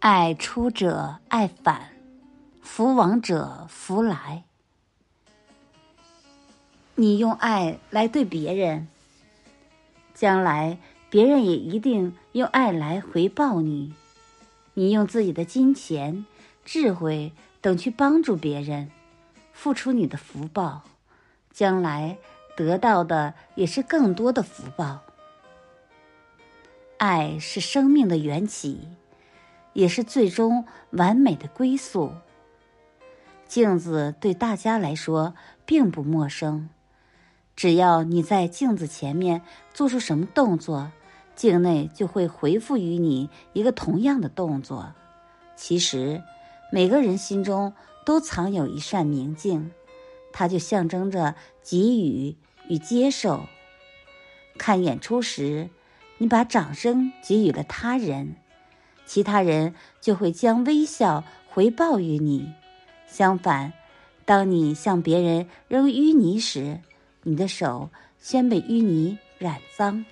爱出者爱返，福往者福来。你用爱来对别人，将来别人也一定用爱来回报你。你用自己的金钱、智慧等去帮助别人，付出你的福报，将来得到的也是更多的福报。爱是生命的缘起。也是最终完美的归宿。镜子对大家来说并不陌生，只要你在镜子前面做出什么动作，镜内就会回复于你一个同样的动作。其实，每个人心中都藏有一扇明镜，它就象征着给予与接受。看演出时，你把掌声给予了他人。其他人就会将微笑回报于你。相反，当你向别人扔淤泥时，你的手先被淤泥染脏。